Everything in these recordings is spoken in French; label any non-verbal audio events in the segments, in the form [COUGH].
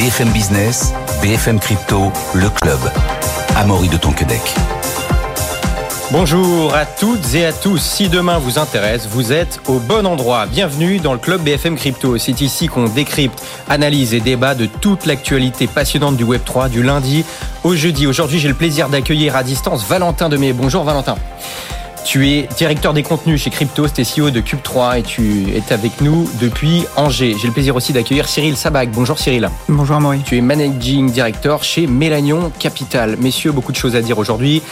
BFM Business, BFM Crypto, le club. Amaury de Tonquedec. Bonjour à toutes et à tous. Si demain vous intéresse, vous êtes au bon endroit. Bienvenue dans le club BFM Crypto. C'est ici qu'on décrypte, analyse et débat de toute l'actualité passionnante du Web3 du lundi au jeudi. Aujourd'hui, j'ai le plaisir d'accueillir à distance Valentin Demey. Bonjour Valentin. Tu es directeur des contenus chez Crypto, CEO de Cube3 et tu es avec nous depuis Angers. J'ai le plaisir aussi d'accueillir Cyril Sabac. Bonjour Cyril. Bonjour Maurice. Tu es managing director chez Mélanion Capital. Messieurs, beaucoup de choses à dire aujourd'hui.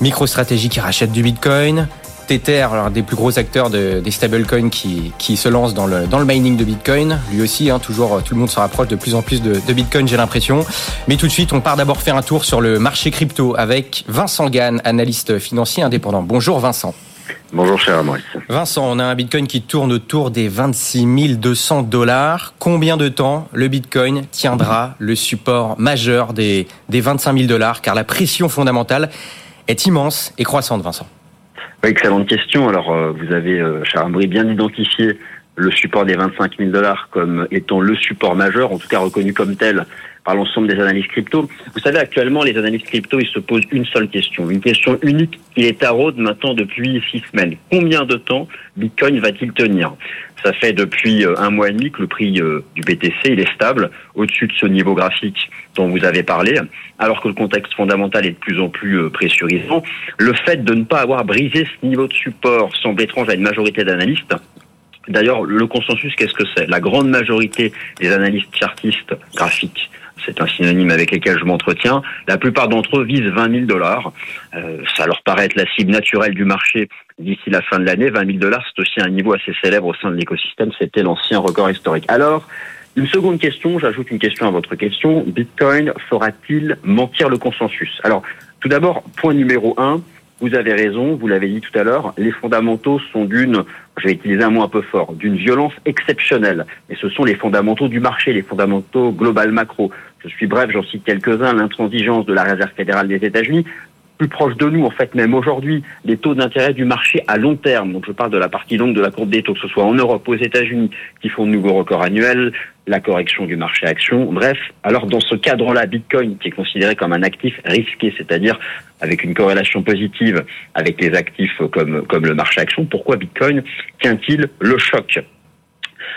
MicroStratégie qui rachète du Bitcoin, Tether, l'un des plus gros acteurs de, des stablecoins qui, qui se lance dans le, dans le mining de Bitcoin. Lui aussi, hein, toujours, tout le monde se rapproche de plus en plus de, de Bitcoin, j'ai l'impression. Mais tout de suite, on part d'abord faire un tour sur le marché crypto avec Vincent Gann, analyste financier indépendant. Bonjour Vincent. Bonjour cher Maurice. Vincent, on a un Bitcoin qui tourne autour des 26 200 dollars. Combien de temps le Bitcoin tiendra le support majeur des, des 25 000 dollars? Car la pression fondamentale est immense et croissante, Vincent. Excellente question. Alors, euh, vous avez, euh, bien identifié le support des 25 000 dollars comme étant le support majeur, en tout cas reconnu comme tel par l'ensemble des analystes crypto. Vous savez, actuellement, les analystes crypto, ils se posent une seule question, une question unique qui est taraude maintenant depuis six semaines. Combien de temps Bitcoin va-t-il tenir? Ça fait depuis euh, un mois et demi que le prix euh, du BTC, est stable, au-dessus de ce niveau graphique dont vous avez parlé, alors que le contexte fondamental est de plus en plus euh, pressurisant. Le fait de ne pas avoir brisé ce niveau de support semble étrange à une majorité d'analystes. D'ailleurs, le consensus, qu'est-ce que c'est? La grande majorité des analystes chartistes graphiques c'est un synonyme avec lequel je m'entretiens. La plupart d'entre eux visent 20 000 dollars. Euh, ça leur paraît être la cible naturelle du marché d'ici la fin de l'année. 20 000 dollars, c'est aussi un niveau assez célèbre au sein de l'écosystème. C'était l'ancien record historique. Alors, une seconde question, j'ajoute une question à votre question. Bitcoin fera-t-il mentir le consensus? Alors, tout d'abord, point numéro un, vous avez raison, vous l'avez dit tout à l'heure, les fondamentaux sont d'une, je vais utiliser un mot un peu fort, d'une violence exceptionnelle. Et ce sont les fondamentaux du marché, les fondamentaux global macro. Je suis bref, j'en cite quelques-uns, l'intransigeance de la Réserve fédérale des États-Unis, plus proche de nous, en fait, même aujourd'hui, les taux d'intérêt du marché à long terme. Donc, je parle de la partie longue de la courbe des taux, que ce soit en Europe, aux États-Unis, qui font de nouveaux records annuels, la correction du marché action. Bref, alors dans ce cadre-là, Bitcoin, qui est considéré comme un actif risqué, c'est-à-dire avec une corrélation positive avec les actifs comme, comme le marché action, pourquoi Bitcoin tient-il le choc?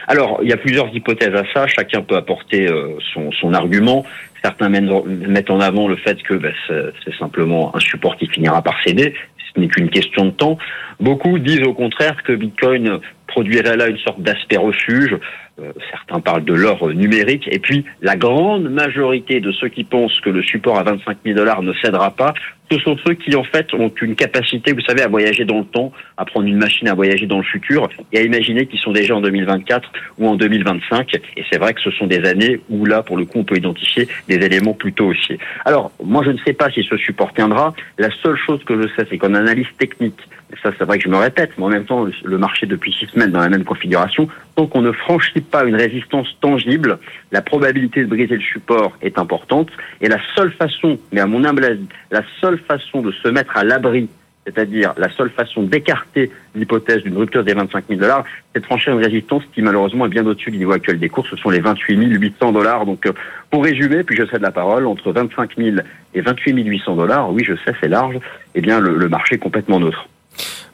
Alors, il y a plusieurs hypothèses à ça. Chacun peut apporter euh, son, argument. Certains mettent en avant le fait que ben, c'est simplement un support qui finira par céder. Ce n'est qu'une question de temps. Beaucoup disent au contraire que Bitcoin produirait là une sorte d'aspect refuge. Euh, certains parlent de l'or numérique. Et puis, la grande majorité de ceux qui pensent que le support à 25 000 dollars ne cédera pas, ce sont ceux qui, en fait, ont une capacité, vous savez, à voyager dans le temps, à prendre une machine à voyager dans le futur et à imaginer qu'ils sont déjà en 2024 ou en 2025. Et c'est vrai que ce sont des années où, là, pour le coup, on peut identifier des éléments plutôt haussiers. Alors, moi, je ne sais pas si ce support tiendra. La seule chose que je sais, c'est qu'en analyse technique, ça, c'est vrai que je me répète, mais en même temps, le marché depuis six semaines dans la même configuration, tant qu'on ne franchit pas une résistance tangible, la probabilité de briser le support est importante. Et la seule façon, mais à mon humble avis, la seule façon de se mettre à l'abri, c'est-à-dire la seule façon d'écarter l'hypothèse d'une rupture des 25 000 dollars, c'est de franchir une résistance qui malheureusement est bien au-dessus du niveau actuel des cours. Ce sont les 28 800 dollars. Donc, euh, pour résumer, puis je cède la parole, entre 25 000 et 28 800 dollars, oui, je sais, c'est large, eh bien, le, le marché est complètement neutre.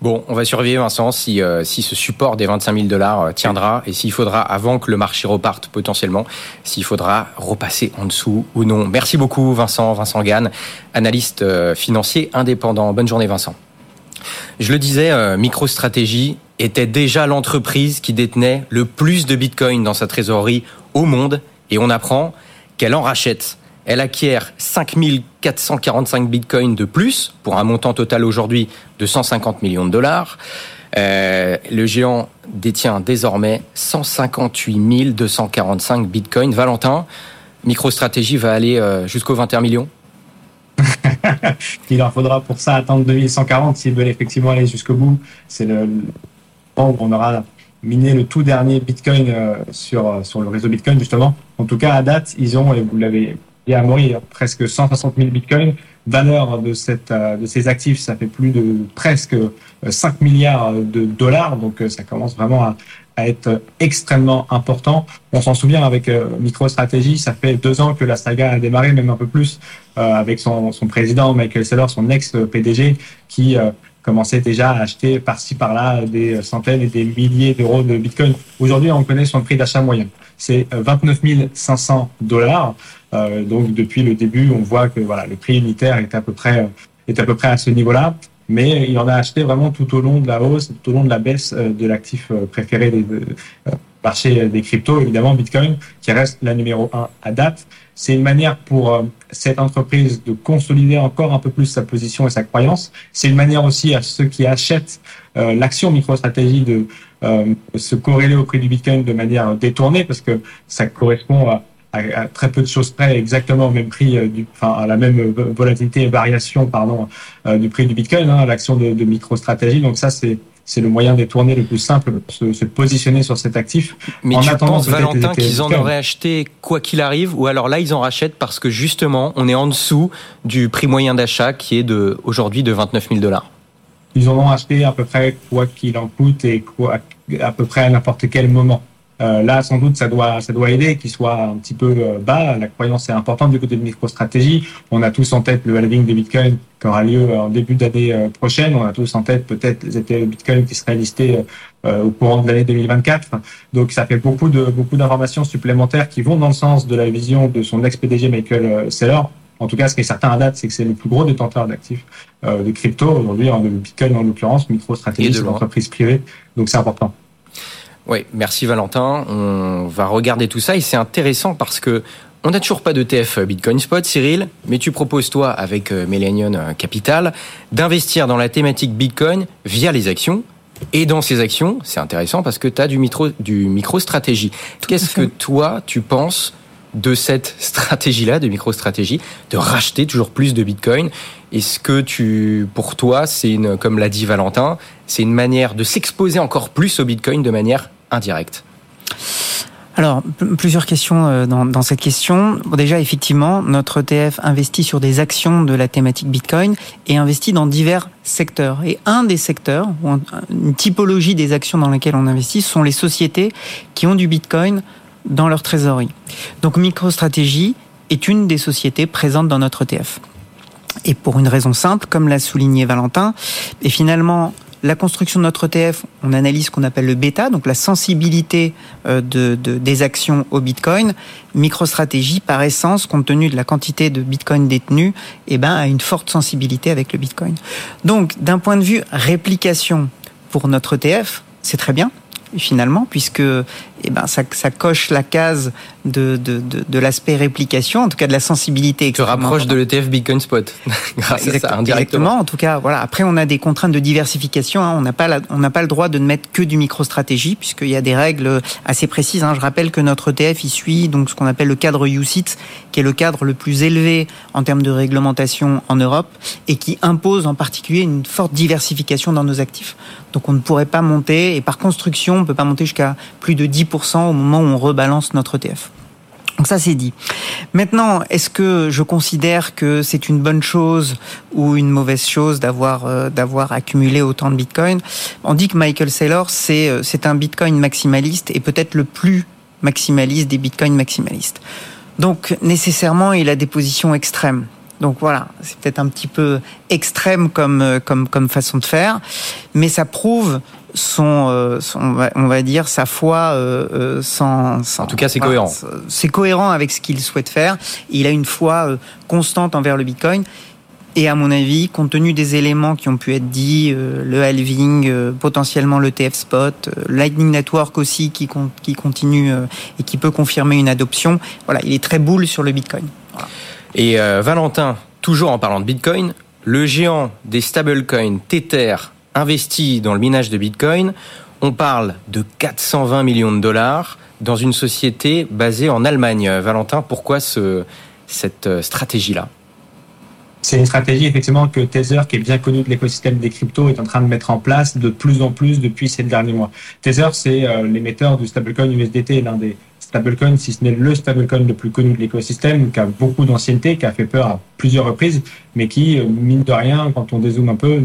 Bon, on va surveiller Vincent si, euh, si ce support des 25 000 dollars euh, tiendra et s'il faudra, avant que le marché reparte potentiellement, s'il faudra repasser en dessous ou non. Merci beaucoup Vincent, Vincent Gann, analyste euh, financier indépendant. Bonne journée Vincent. Je le disais, MicroStratégie était déjà l'entreprise qui détenait le plus de Bitcoin dans sa trésorerie au monde et on apprend qu'elle en rachète. Elle acquiert 5445 bitcoins de plus pour un montant total aujourd'hui de 150 millions de dollars. Euh, le géant détient désormais 158 245 bitcoins. Valentin, MicroStratégie va aller euh, jusqu'aux 21 millions [LAUGHS] Il leur faudra pour ça attendre 2140 s'ils veulent effectivement aller jusqu'au bout. C'est le moment où on aura miné le tout dernier Bitcoin euh, sur, sur le réseau Bitcoin, justement. En tout cas, à date, ils ont, et vous l'avez à mourir presque 160 000 bitcoins. Valeur de, cette, euh, de ces actifs, ça fait plus de presque 5 euh, milliards de dollars. Donc, euh, ça commence vraiment à, à être extrêmement important. On s'en souvient avec MicroStrategy, ça fait deux ans que la saga a démarré, même un peu plus, avec son, son président Michael Saylor, son ex-PDG, qui commençait déjà à acheter par-ci par-là des centaines et des milliers d'euros de Bitcoin. Aujourd'hui, on connaît son prix d'achat moyen. C'est 29 500 dollars. Euh, donc depuis le début, on voit que voilà, le prix unitaire est à peu près est à peu près à ce niveau-là. Mais il en a acheté vraiment tout au long de la hausse, tout au long de la baisse euh, de l'actif euh, préféré des marchés des cryptos, évidemment Bitcoin, qui reste la numéro un à date. C'est une manière pour cette entreprise de consolider encore un peu plus sa position et sa croyance. C'est une manière aussi à ceux qui achètent l'action MicroStratégie de se corréler au prix du Bitcoin de manière détournée parce que ça correspond à à, très peu de choses près, exactement au même prix, euh, du, enfin à la même volatilité et variation, pardon, euh, du prix du Bitcoin, hein, l'action de, de MicroStratégie. Donc ça, c'est c'est le moyen détourné le plus simple se, se positionner sur cet actif. Mais en tu penses, Valentin, qu'ils en auraient acheté quoi qu'il arrive, ou alors là, ils en rachètent parce que justement, on est en dessous du prix moyen d'achat qui est de aujourd'hui de 29 000 dollars Ils en ont acheté à peu près quoi qu'il en coûte et quoi, à peu près à n'importe quel moment. Euh, là, sans doute, ça doit, ça doit aider qu'il soit un petit peu euh, bas. La croyance est importante du côté de MicroStratégie. On a tous en tête le halving de Bitcoin qui aura lieu en début d'année euh, prochaine. On a tous en tête peut-être les ETF Bitcoin qui seraient listés au courant de l'année 2024. Donc, ça fait beaucoup de beaucoup d'informations supplémentaires qui vont dans le sens de la vision de son ex-PDG Michael Saylor. En tout cas, ce qui est certain à date, c'est que c'est le plus gros détenteur d'actifs de crypto aujourd'hui, en Bitcoin en l'occurrence. MicroStratégie, c'est une entreprise privée, donc c'est important. Oui, merci Valentin. On va regarder tout ça et c'est intéressant parce que on n'a toujours pas d'ETF Bitcoin Spot, Cyril, mais tu proposes toi avec euh, Millennium Capital d'investir dans la thématique Bitcoin via les actions. Et dans ces actions, c'est intéressant parce que tu as du micro, du micro-stratégie. Qu'est-ce que toi, tu penses de cette stratégie-là, de micro-stratégie, de racheter toujours plus de Bitcoin? Est-ce que tu, pour toi, c'est une, comme l'a dit Valentin, c'est une manière de s'exposer encore plus au Bitcoin de manière alors, plusieurs questions euh, dans, cette question. déjà, effectivement, notre ETF investit sur des actions de la thématique Bitcoin et investit dans divers secteurs. Et un des secteurs, une typologie des actions dans lesquelles on investit, sont les sociétés qui ont du Bitcoin dans leur trésorerie. Donc, MicroStrategy est une des sociétés présentes dans notre ETF. Et pour une raison simple, comme l'a souligné Valentin, et finalement, la construction de notre ETF, on analyse ce qu'on appelle le bêta, donc la sensibilité euh, de, des actions au Bitcoin. MicroStratégie, par essence, compte tenu de la quantité de Bitcoin détenu, eh ben, a une forte sensibilité avec le Bitcoin. Donc, d'un point de vue réplication pour notre ETF, c'est très bien finalement, puisque eh ben, ça, ça coche la case de, de, de, de l'aspect réplication, en tout cas de la sensibilité. Tu rapproche de l'ETF Bitcoin Spot, [LAUGHS] grâce à ça, indirectement. en tout cas, voilà. Après, on a des contraintes de diversification. Hein. On n'a pas, on n'a pas le droit de ne mettre que du micro-stratégie, puisqu'il y a des règles assez précises. Hein. Je rappelle que notre ETF, il suit donc ce qu'on appelle le cadre UCITS, qui est le cadre le plus élevé en termes de réglementation en Europe, et qui impose en particulier une forte diversification dans nos actifs. Donc on ne pourrait pas monter, et par construction, on ne peut pas monter jusqu'à plus de 10% au moment où on rebalance notre ETF. Donc ça c'est dit. Maintenant, est-ce que je considère que c'est une bonne chose ou une mauvaise chose d'avoir euh, d'avoir accumulé autant de Bitcoin? On dit que Michael Saylor c'est euh, c'est un Bitcoin maximaliste et peut-être le plus maximaliste des Bitcoins maximalistes. Donc nécessairement, il a des positions extrêmes. Donc voilà, c'est peut-être un petit peu extrême comme, euh, comme, comme façon de faire, mais ça prouve son, euh, on, va, dire, sa foi euh, sans, En tout cas, c'est cohérent. C'est cohérent avec ce qu'il souhaite faire. Il a une foi constante envers le Bitcoin. Et à mon avis, compte tenu des éléments qui ont pu être dits, le halving, potentiellement le TF Spot, Lightning Network aussi qui, qui continue et qui peut confirmer une adoption, voilà, il est très boule sur le Bitcoin. Et euh, Valentin, toujours en parlant de Bitcoin, le géant des stablecoins Tether investit dans le minage de Bitcoin. On parle de 420 millions de dollars dans une société basée en Allemagne. Valentin, pourquoi ce, cette euh, stratégie-là? C'est une stratégie effectivement que Tether, qui est bien connu de l'écosystème des cryptos, est en train de mettre en place de plus en plus depuis ces derniers mois. Tether, c'est euh, l'émetteur du stablecoin USDT, l'un des stablecoin, si ce n'est le stablecoin le plus connu de l'écosystème, qui a beaucoup d'ancienneté, qui a fait peur à plusieurs reprises, mais qui, mine de rien, quand on dézoome un peu,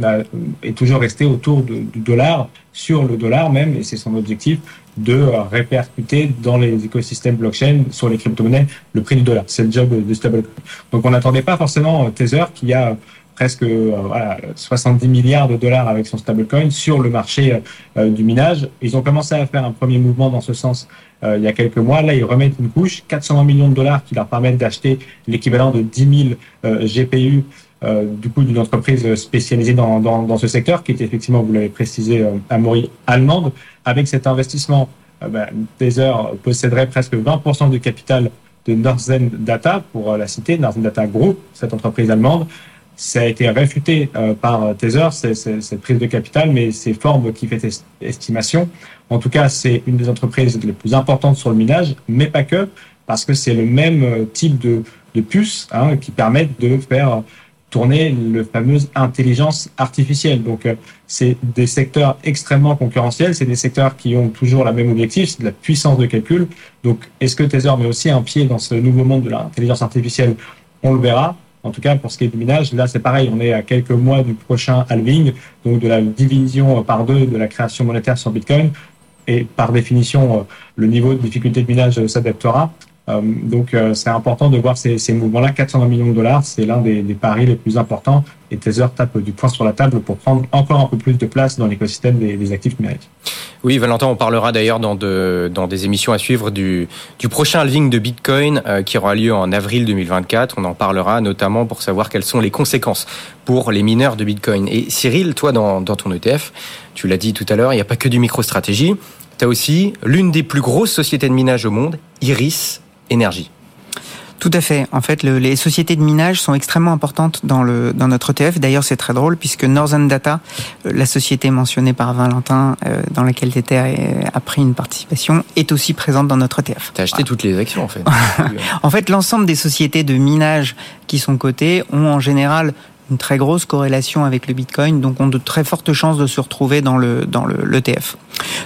est toujours resté autour du dollar, sur le dollar même, et c'est son objectif de répercuter dans les écosystèmes blockchain, sur les crypto-monnaies, le prix du dollar. C'est le job de stablecoin. Donc on n'attendait pas forcément Tether qui a presque euh, voilà, 70 milliards de dollars avec son stablecoin sur le marché euh, du minage. Ils ont commencé à faire un premier mouvement dans ce sens euh, il y a quelques mois. Là, ils remettent une couche, 420 millions de dollars qui leur permettent d'acheter l'équivalent de 10 000 GPU du coup d'une entreprise spécialisée dans, dans, ce secteur, qui est effectivement, vous l'avez précisé, à Mori allemande. Avec cet investissement, ben, Tether posséderait presque 20% du capital de Northern Data, pour la citer, Northern Data Group, cette entreprise allemande ça a été réfuté euh, par Tether, cette prise de capital, mais c'est Forbes qui fait estimation. En tout cas, c'est une des entreprises les plus importantes sur le minage, mais pas que, parce que c'est le même euh, type de, de puces hein, qui permettent de faire tourner le fameuse intelligence artificielle. Donc, euh, c'est des secteurs extrêmement concurrentiels, c'est des secteurs qui ont toujours la même objectif, c'est de la puissance de calcul. Donc, est-ce que Tether met aussi un pied dans ce nouveau monde de l'intelligence artificielle? On le verra. En tout cas, pour ce qui est du minage, là, c'est pareil. On est à quelques mois du prochain halving, donc de la division par deux de la création monétaire sur Bitcoin. Et par définition, euh, le niveau de difficulté de minage s'adaptera. Euh, donc euh, c'est important de voir ces, ces mouvements-là. 420 millions de dollars, c'est l'un des, des, paris les plus importants. Et Tether tape du poing sur la table pour prendre encore un peu plus de place dans l'écosystème des, des, actifs numériques. Oui, Valentin, on parlera d'ailleurs dans, de, dans des émissions à suivre du, du prochain halving de Bitcoin euh, qui aura lieu en avril 2024. On en parlera notamment pour savoir quelles sont les conséquences pour les mineurs de Bitcoin. Et Cyril, toi, dans, dans ton ETF, tu l'as dit tout à l'heure, il n'y a pas que du micro-stratégie. Tu as aussi l'une des plus grosses sociétés de minage au monde, Iris énergie. Tout à fait. En fait, le, les sociétés de minage sont extrêmement importantes dans, le, dans notre ETF. D'ailleurs, c'est très drôle puisque Northern Data, euh, la société mentionnée par Valentin, euh, dans laquelle tu a pris une participation, est aussi présente dans notre ETF. Tu as acheté toutes les actions, en fait. [LAUGHS] en fait, l'ensemble des sociétés de minage qui sont cotées ont en général une très grosse corrélation avec le Bitcoin, donc ont de très fortes chances de se retrouver dans le dans le l'ETF.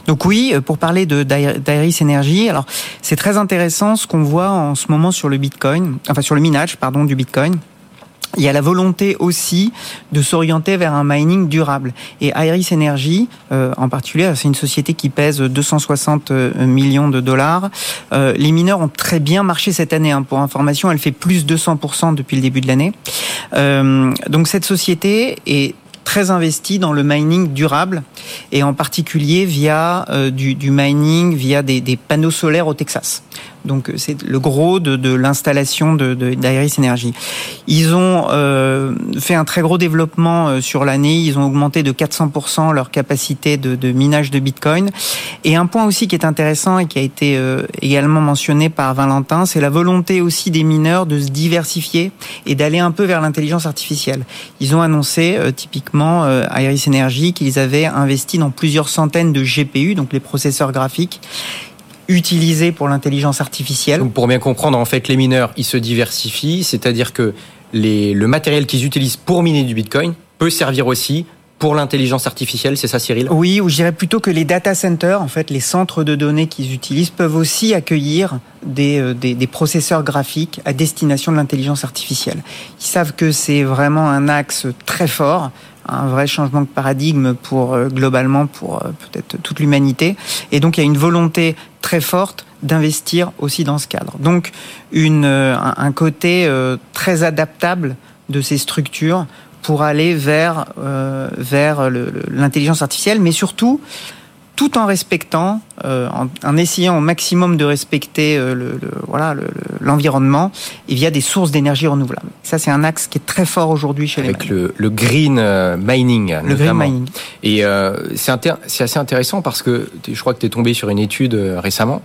Donc oui, euh, pour parler de d'Iris Energy, alors c'est très intéressant ce qu'on voit en ce moment sur le Bitcoin, enfin sur le minage pardon du Bitcoin il y a la volonté aussi de s'orienter vers un mining durable. Et Iris Energy, euh, en particulier, c'est une société qui pèse 260 euh, millions de dollars. Euh, les mineurs ont très bien marché cette année. Hein. Pour information, elle fait plus de 200% depuis le début de l'année. Donc cette société est très investi dans le mining durable et en particulier via du, mining, via des, panneaux solaires au Texas. Donc c'est le gros de, de l'installation de, d'Iris Energy. Ils ont euh, fait un très gros développement euh, sur l'année. Ils ont augmenté de 400% leur capacité de, de, minage de Bitcoin. Et un point aussi qui est intéressant et qui a été euh, également mentionné par Valentin, c'est la volonté aussi des mineurs de se diversifier et d'aller un peu vers l'intelligence artificielle. Ils ont annoncé euh, typiquement euh, Iris Energy qu'ils avaient investi dans plusieurs centaines de GPU, donc les processeurs graphiques utilisés pour l'intelligence artificielle. Donc pour bien comprendre, en fait, les mineurs, ils se diversifient, c'est-à-dire que les, le matériel qu'ils utilisent pour miner du Bitcoin peut servir aussi pour l'intelligence artificielle, c'est ça Cyril? Oui, ou je dirais plutôt que les data centers, en fait, les centres de données qu'ils utilisent peuvent aussi accueillir des, euh, des, des, processeurs graphiques à destination de l'intelligence artificielle. Ils savent que c'est vraiment un axe très fort un vrai changement de paradigme pour euh, globalement pour euh, peut-être toute l'humanité. Et donc il y a une volonté très forte d'investir aussi dans ce cadre. Donc une, un côté très adaptable de ces structures pour aller vers euh, vers l'intelligence artificielle, mais surtout tout en respectant, euh, en, en, essayant au maximum de respecter euh, le, le, voilà l'environnement le, et via des sources d'énergie renouvelables. Ça, c'est un axe qui est très fort aujourd'hui chez Avec les le, le green euh, mining. Le notamment. green mining. Et euh, c'est assez intéressant parce que je crois que tu es tombé sur une étude euh, récemment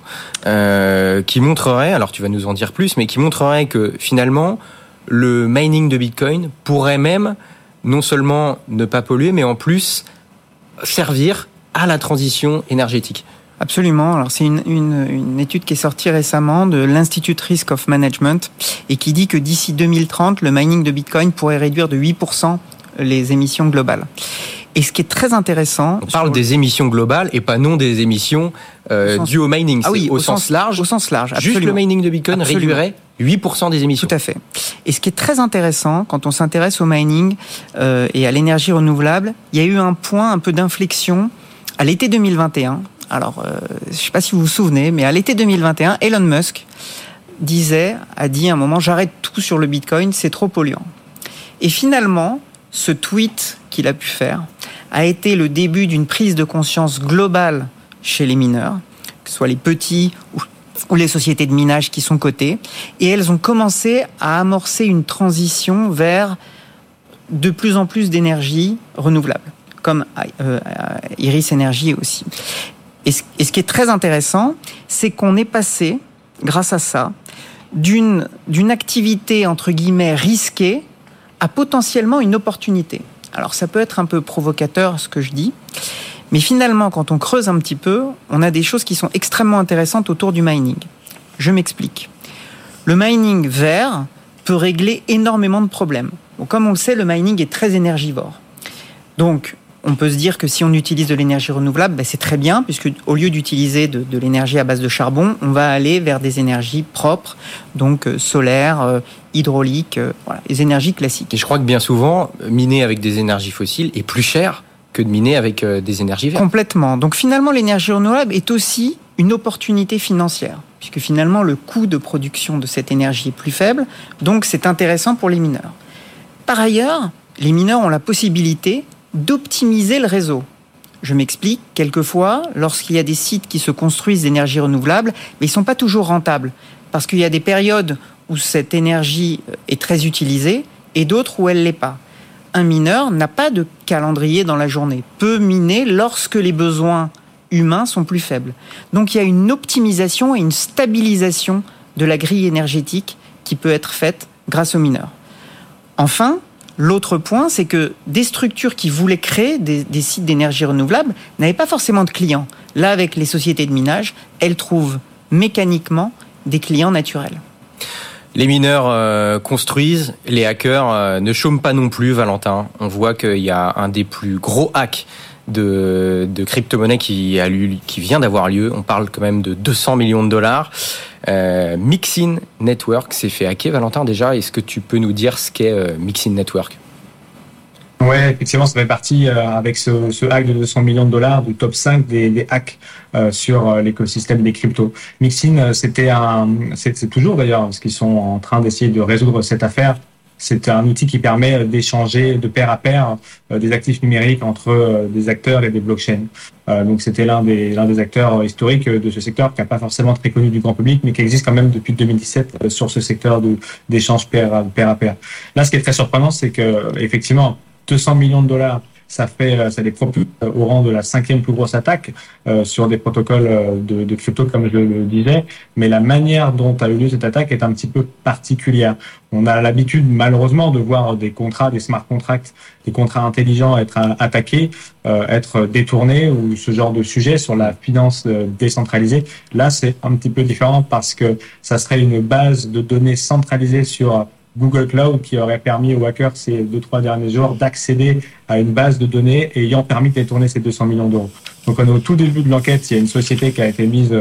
qui montrerait, alors tu vas nous en dire plus, mais qui montrerait que finalement le mining de Bitcoin pourrait même non seulement ne pas polluer, mais en plus servir à la transition énergétique. Absolument. Alors c'est une, une, une, étude qui est sortie récemment de l'Institute Risk of Management et qui dit que d'ici 2030, le mining de Bitcoin pourrait réduire de 8% les émissions globales. Et ce qui est très intéressant, on parle des émissions globales et pas non des émissions euh, dues au mining. Ah oui, au, sens, large. Au sens large. Juste le mining de Bitcoin absolument. réduirait 8% des émissions. Tout à fait. Et ce qui est très intéressant quand on s'intéresse au mining euh, et à l'énergie renouvelable, il y a eu un point un peu d'inflexion à l'été 2021. Alors, euh, je ne sais pas si vous vous souvenez, mais à l'été 2021, Elon Musk disait, a dit à un moment, j'arrête tout sur le Bitcoin, c'est trop polluant. Et finalement, ce tweet qu'il a pu faire a été le début d'une prise de conscience globale chez les mineurs, que ce soit les petits ou, les sociétés de minage qui sont cotées, et elles ont commencé à amorcer une transition vers de plus en plus d'énergie renouvelable, comme euh, Iris Energy aussi. Et ce, qui est très intéressant, c'est qu'on est passé, grâce à ça, d'une activité entre guillemets risquée à potentiellement une opportunité. Alors ça peut être un peu provocateur ce que je dis, mais finalement quand on creuse un petit peu, on a des choses qui sont extrêmement intéressantes autour du mining. Je m'explique. Le mining vert peut régler énormément de problèmes. Bon, comme on le sait, le mining est très énergivore. Donc on peut se dire que si on utilise de l'énergie renouvelable, ben c'est très bien, puisque au lieu d'utiliser de, de l'énergie à base de charbon, on va aller vers des énergies propres, donc euh, solaires, euh, hydrauliques, euh, voilà, les énergies classiques. Et je crois que bien souvent, miner avec des énergies fossiles est plus cher que de miner avec des énergies vertes. Complètement. Donc finalement, l'énergie renouvelable est aussi une opportunité financière, puisque finalement le coût de production de cette énergie est plus faible, donc c'est intéressant pour les mineurs. Par ailleurs, les mineurs ont la possibilité d'optimiser le réseau. Je m'explique, quelquefois, lorsqu'il y a des sites qui se construisent d'énergie renouvelable, mais ils ne sont pas toujours rentables, parce qu'il y a des périodes où cette énergie est très utilisée et d'autres où elle ne l'est pas. Un mineur n'a pas de calendrier dans la journée, peut miner lorsque les besoins humains sont plus faibles. Donc il y a une optimisation et une stabilisation de la grille énergétique qui peut être faite grâce aux mineurs. Enfin, L'autre point, c'est que des structures qui voulaient créer des, sites d'énergie renouvelable n'avaient pas forcément de clients. Là, avec les sociétés de minage, elles trouvent mécaniquement des clients naturels. Les mineurs euh, construisent, les hackers euh, ne chôment pas non plus, Valentin. On voit qu'il y a un des plus gros hacks de, crypto-monnaie qui, qui vient d'avoir lieu. On parle quand même de 200 millions de dollars. Euh, Mixin Network s'est fait hacker, Valentin, déjà. Est-ce que tu peux nous dire ce qu'est euh, Mixin Network? Oui, effectivement, ça fait partie, euh, avec ce, hack de 200 millions de dollars, du top 5 des, hacks sur l'écosystème des cryptos. Mixin, c'était un, c'est toujours d'ailleurs, parce qu'ils sont en train d'essayer de résoudre cette affaire. C'est un outil qui permet d'échanger de pair à pair des actifs numériques entre des acteurs et des blockchains. donc c'était l'un des, l'un des acteurs historiques de ce secteur qui n'a pas forcément très connu du grand public, mais qui existe quand même depuis 2017 sur ce secteur de, d'échange pair, pair à pair. Là, ce qui est très surprenant, c'est que effectivement, 200 millions de dollars ça fait ça les propulse au rang de la cinquième plus grosse attaque euh, sur des protocoles de, de, crypto comme je le disais. Mais la manière dont a eu lieu cette attaque est un petit peu particulière. On a l'habitude malheureusement de voir des contrats des smart contracts des contrats intelligents être attaqués euh, être détournés ou ce genre de sujet sur la finance décentralisée. Là c'est un petit peu différent parce que ça serait une base de données centralisée sur Google Cloud qui aurait permis aux hackers ces deux, trois derniers jours d'accéder à une base de données ayant permis de détourner ces 200 millions d'euros. Donc on est au tout début de l'enquête, il y a une société qui a été mise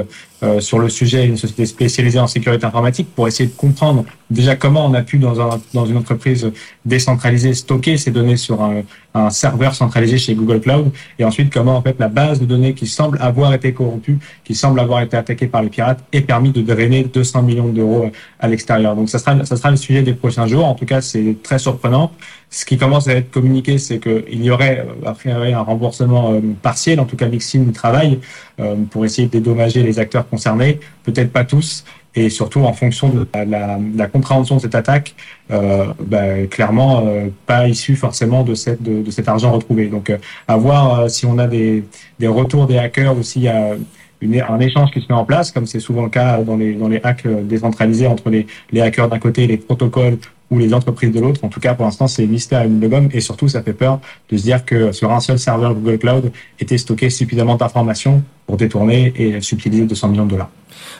euh, sur le sujet, une société spécialisée en sécurité informatique pour essayer de comprendre déjà comment on a pu dans, un, dans une entreprise décentralisée stocker ces données sur un, un, serveur centralisé chez Google Cloud et ensuite comment en fait la base de données qui semble avoir été corrompue, qui semble avoir été attaquée par les pirates est permis de drainer 200 millions d'euros à l'extérieur. Donc ça sera, ça sera le sujet des prochains jours. En tout cas, c'est très surprenant. Ce qui commence à être communiqué, c'est qu'il y aurait après un remboursement partiel, en tout cas Mixin travaille euh, pour essayer de dédommager les acteurs concernés, peut-être pas tous, et surtout en fonction de la, compréhension de cette attaque, euh, bah, clairement euh, pas issu forcément de, cet argent retrouvé. Donc euh, à voir si on a des, retours des hackers ou s'il un échange qui se met en place, comme c'est souvent le cas dans les, dans les hacks décentralisés entre les, les hackers d'un côté et les protocoles ou les entreprises de l'autre. En tout cas, pour l'instant, c'est mystère à une de gomme et surtout, ça fait peur de se dire que sur un seul serveur Google Cloud était stocké suffisamment d'informations pour détourner et subtiliser 200 millions de dollars.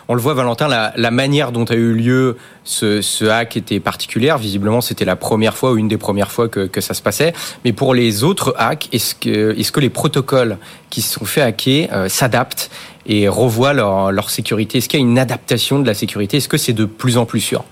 On le voit, Valentin, la, manière dont a eu lieu ce, hack était particulière. Visiblement, c'était la première fois ou une des premières fois que, ça se passait. Mais pour les autres hacks, est-ce que, est-ce que les protocoles qui se sont fait hacker euh, s'adaptent et revoient leur, leur sécurité? Est-ce qu'il y a une adaptation de la sécurité? Est-ce que c'est de plus en plus sûr?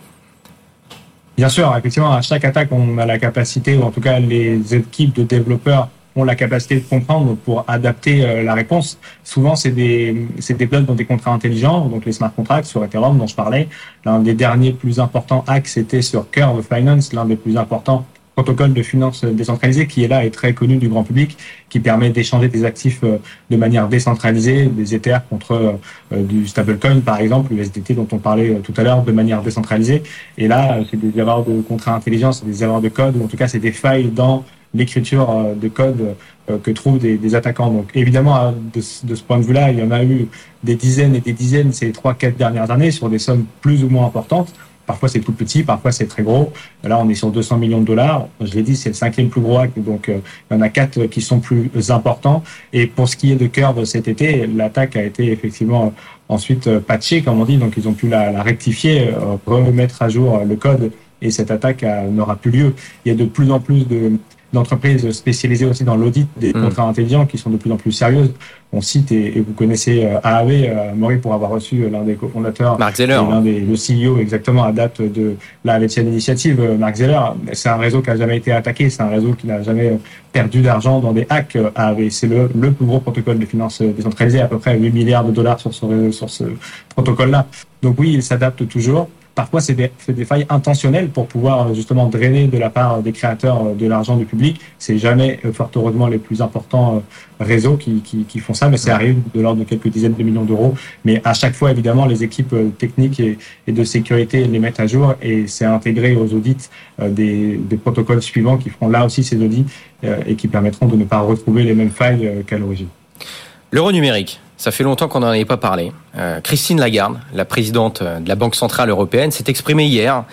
Bien sûr, effectivement, à chaque attaque, on a la capacité, ou en tout cas les équipes de développeurs ont la capacité de comprendre pour adapter euh, la réponse. Souvent, c'est des, c'est des blocs dans des contrats intelligents, donc les smart contracts sur Ethereum dont je parlais. L'un des derniers plus importants hacks, c'était sur Curve Finance, l'un des plus importants protocole de finance décentralisé qui est là et très connu du grand public, qui permet d'échanger des actifs euh, de manière décentralisée, des Ethers contre euh, du stablecoin par exemple, l'USDT dont on parlait tout à l'heure, de manière décentralisée. Et là, c'est des erreurs de contrats intelligents, c'est des erreurs de code, ou en tout cas c'est des failles dans l'écriture euh, de code euh, que trouvent des, attaquants. Donc évidemment, hein, de ce point de vue-là, il y en a eu des dizaines et des dizaines ces trois, quatre dernières années sur des sommes plus ou moins importantes. Parfois c'est tout petit, parfois c'est très gros. Là, on est sur 200 millions de dollars. Je l'ai dit, c'est le cinquième plus gros donc euh, il y en a quatre qui sont plus importants. Et pour ce qui est de Curve cet été, l'attaque a été effectivement ensuite patchée, comme on dit, donc ils ont pu la rectifier, remettre à jour le code, et cette attaque n'aura plus lieu. Il y a de plus en plus de d'entreprises spécialisées aussi dans l'audit des mmh. contrats intelligents qui sont de plus en plus sérieuses. On cite, et, et vous connaissez euh, AAV, euh, Maury, pour avoir reçu l'un des cofondateurs, Mark Zeller, l'un des le CEO exactement à date de la Helvetian Initiative, Mark Zeller. C'est un réseau qui a jamais été attaqué, c'est un réseau qui n'a jamais perdu d'argent dans des hacks AAV. C'est le, le plus gros protocole de finances décentralisées, à peu près 8 milliards de dollars sur ce, sur ce protocole-là. Donc oui, il s'adapte toujours. Parfois, c'est des, des, failles intentionnelles pour pouvoir justement drainer de la part des créateurs de l'argent du public. C'est jamais, fort heureusement, les plus importants réseaux qui, qui, qui font ça, mais ça arrive de l'ordre de quelques dizaines de millions d'euros. Mais à chaque fois, évidemment, les équipes techniques et, et de sécurité les mettent à jour et c'est intégré aux audits des, des, protocoles suivants qui feront là aussi ces audits et qui permettront de ne pas retrouver les mêmes failles qu'à l'origine. L'euro numérique, ça fait longtemps qu'on n'en avait pas parlé. Euh, Christine Lagarde, la présidente de la Banque Centrale Européenne, s'est exprimée hier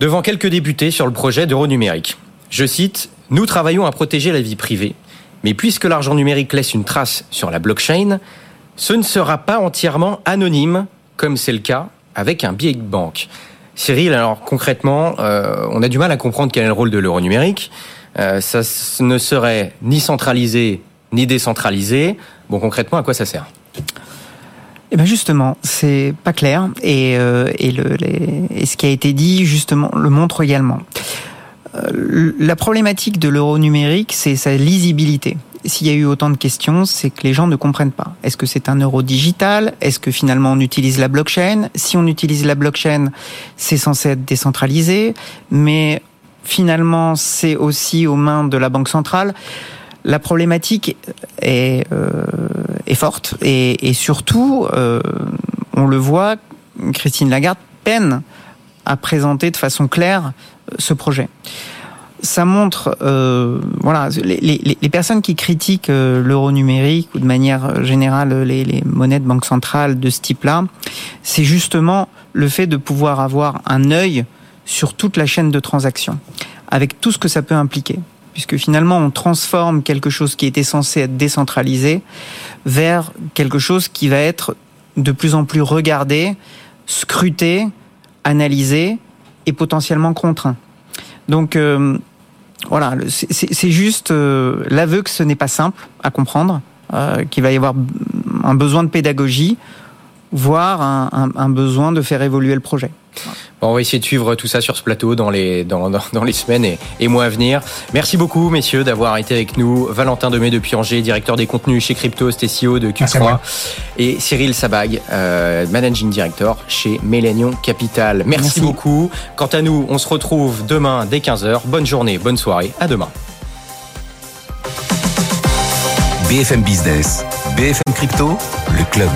devant quelques députés sur le projet d'euro numérique. Je cite, Nous travaillons à protéger la vie privée, mais puisque l'argent numérique laisse une trace sur la blockchain, ce ne sera pas entièrement anonyme, comme c'est le cas avec un big bank. Cyril, alors concrètement, euh, on a du mal à comprendre quel est le rôle de l'euro numérique. Euh, ça ne serait ni centralisé ni décentralisé. Bon, concrètement, à quoi ça sert? Eh ben justement, c'est pas clair et, euh, et, le, les, et ce qui a été dit justement le montre également. Euh, la problématique de l'euro numérique, c'est sa lisibilité. S'il y a eu autant de questions, c'est que les gens ne comprennent pas. Est-ce que c'est un euro digital? Est-ce que finalement on utilise la blockchain? Si on utilise la blockchain, c'est censé être décentralisé, mais finalement c'est aussi aux mains de la banque centrale la problématique est, euh, forte et, surtout, euh, on le voit, Christine Lagarde peine à présenter de façon claire ce projet. Ça montre, euh, voilà, les, personnes qui critiquent euh, l'euro numérique ou de manière générale les, les monnaies de banque centrale de ce type-là, c'est justement le fait de pouvoir avoir un œil sur toute la chaîne de transactions, avec tout ce que ça peut impliquer puisque finalement on transforme quelque chose qui était censé être décentralisé vers quelque chose qui va être de plus en plus regardé, scruté, analysé et potentiellement contraint. Donc euh, voilà, c'est juste euh, l'aveu que ce n'est pas simple à comprendre, euh, qu'il va y avoir un besoin de pédagogie, voire un, besoin de faire évoluer le projet. Bon, on va essayer de suivre tout ça sur ce plateau dans les, dans, dans, dans les semaines et, et, mois à venir. Merci beaucoup, messieurs, d'avoir été avec nous. Valentin Demey depuis Angers, directeur des contenus chez Cryptost et CEO de Q3. Et Cyril Sabag, euh, managing director chez Millennium Capital. Merci, Merci beaucoup. Quant à nous, on se retrouve demain dès 15h. Bonne journée, bonne soirée. À demain. BFM Business, BFM Crypto, le club.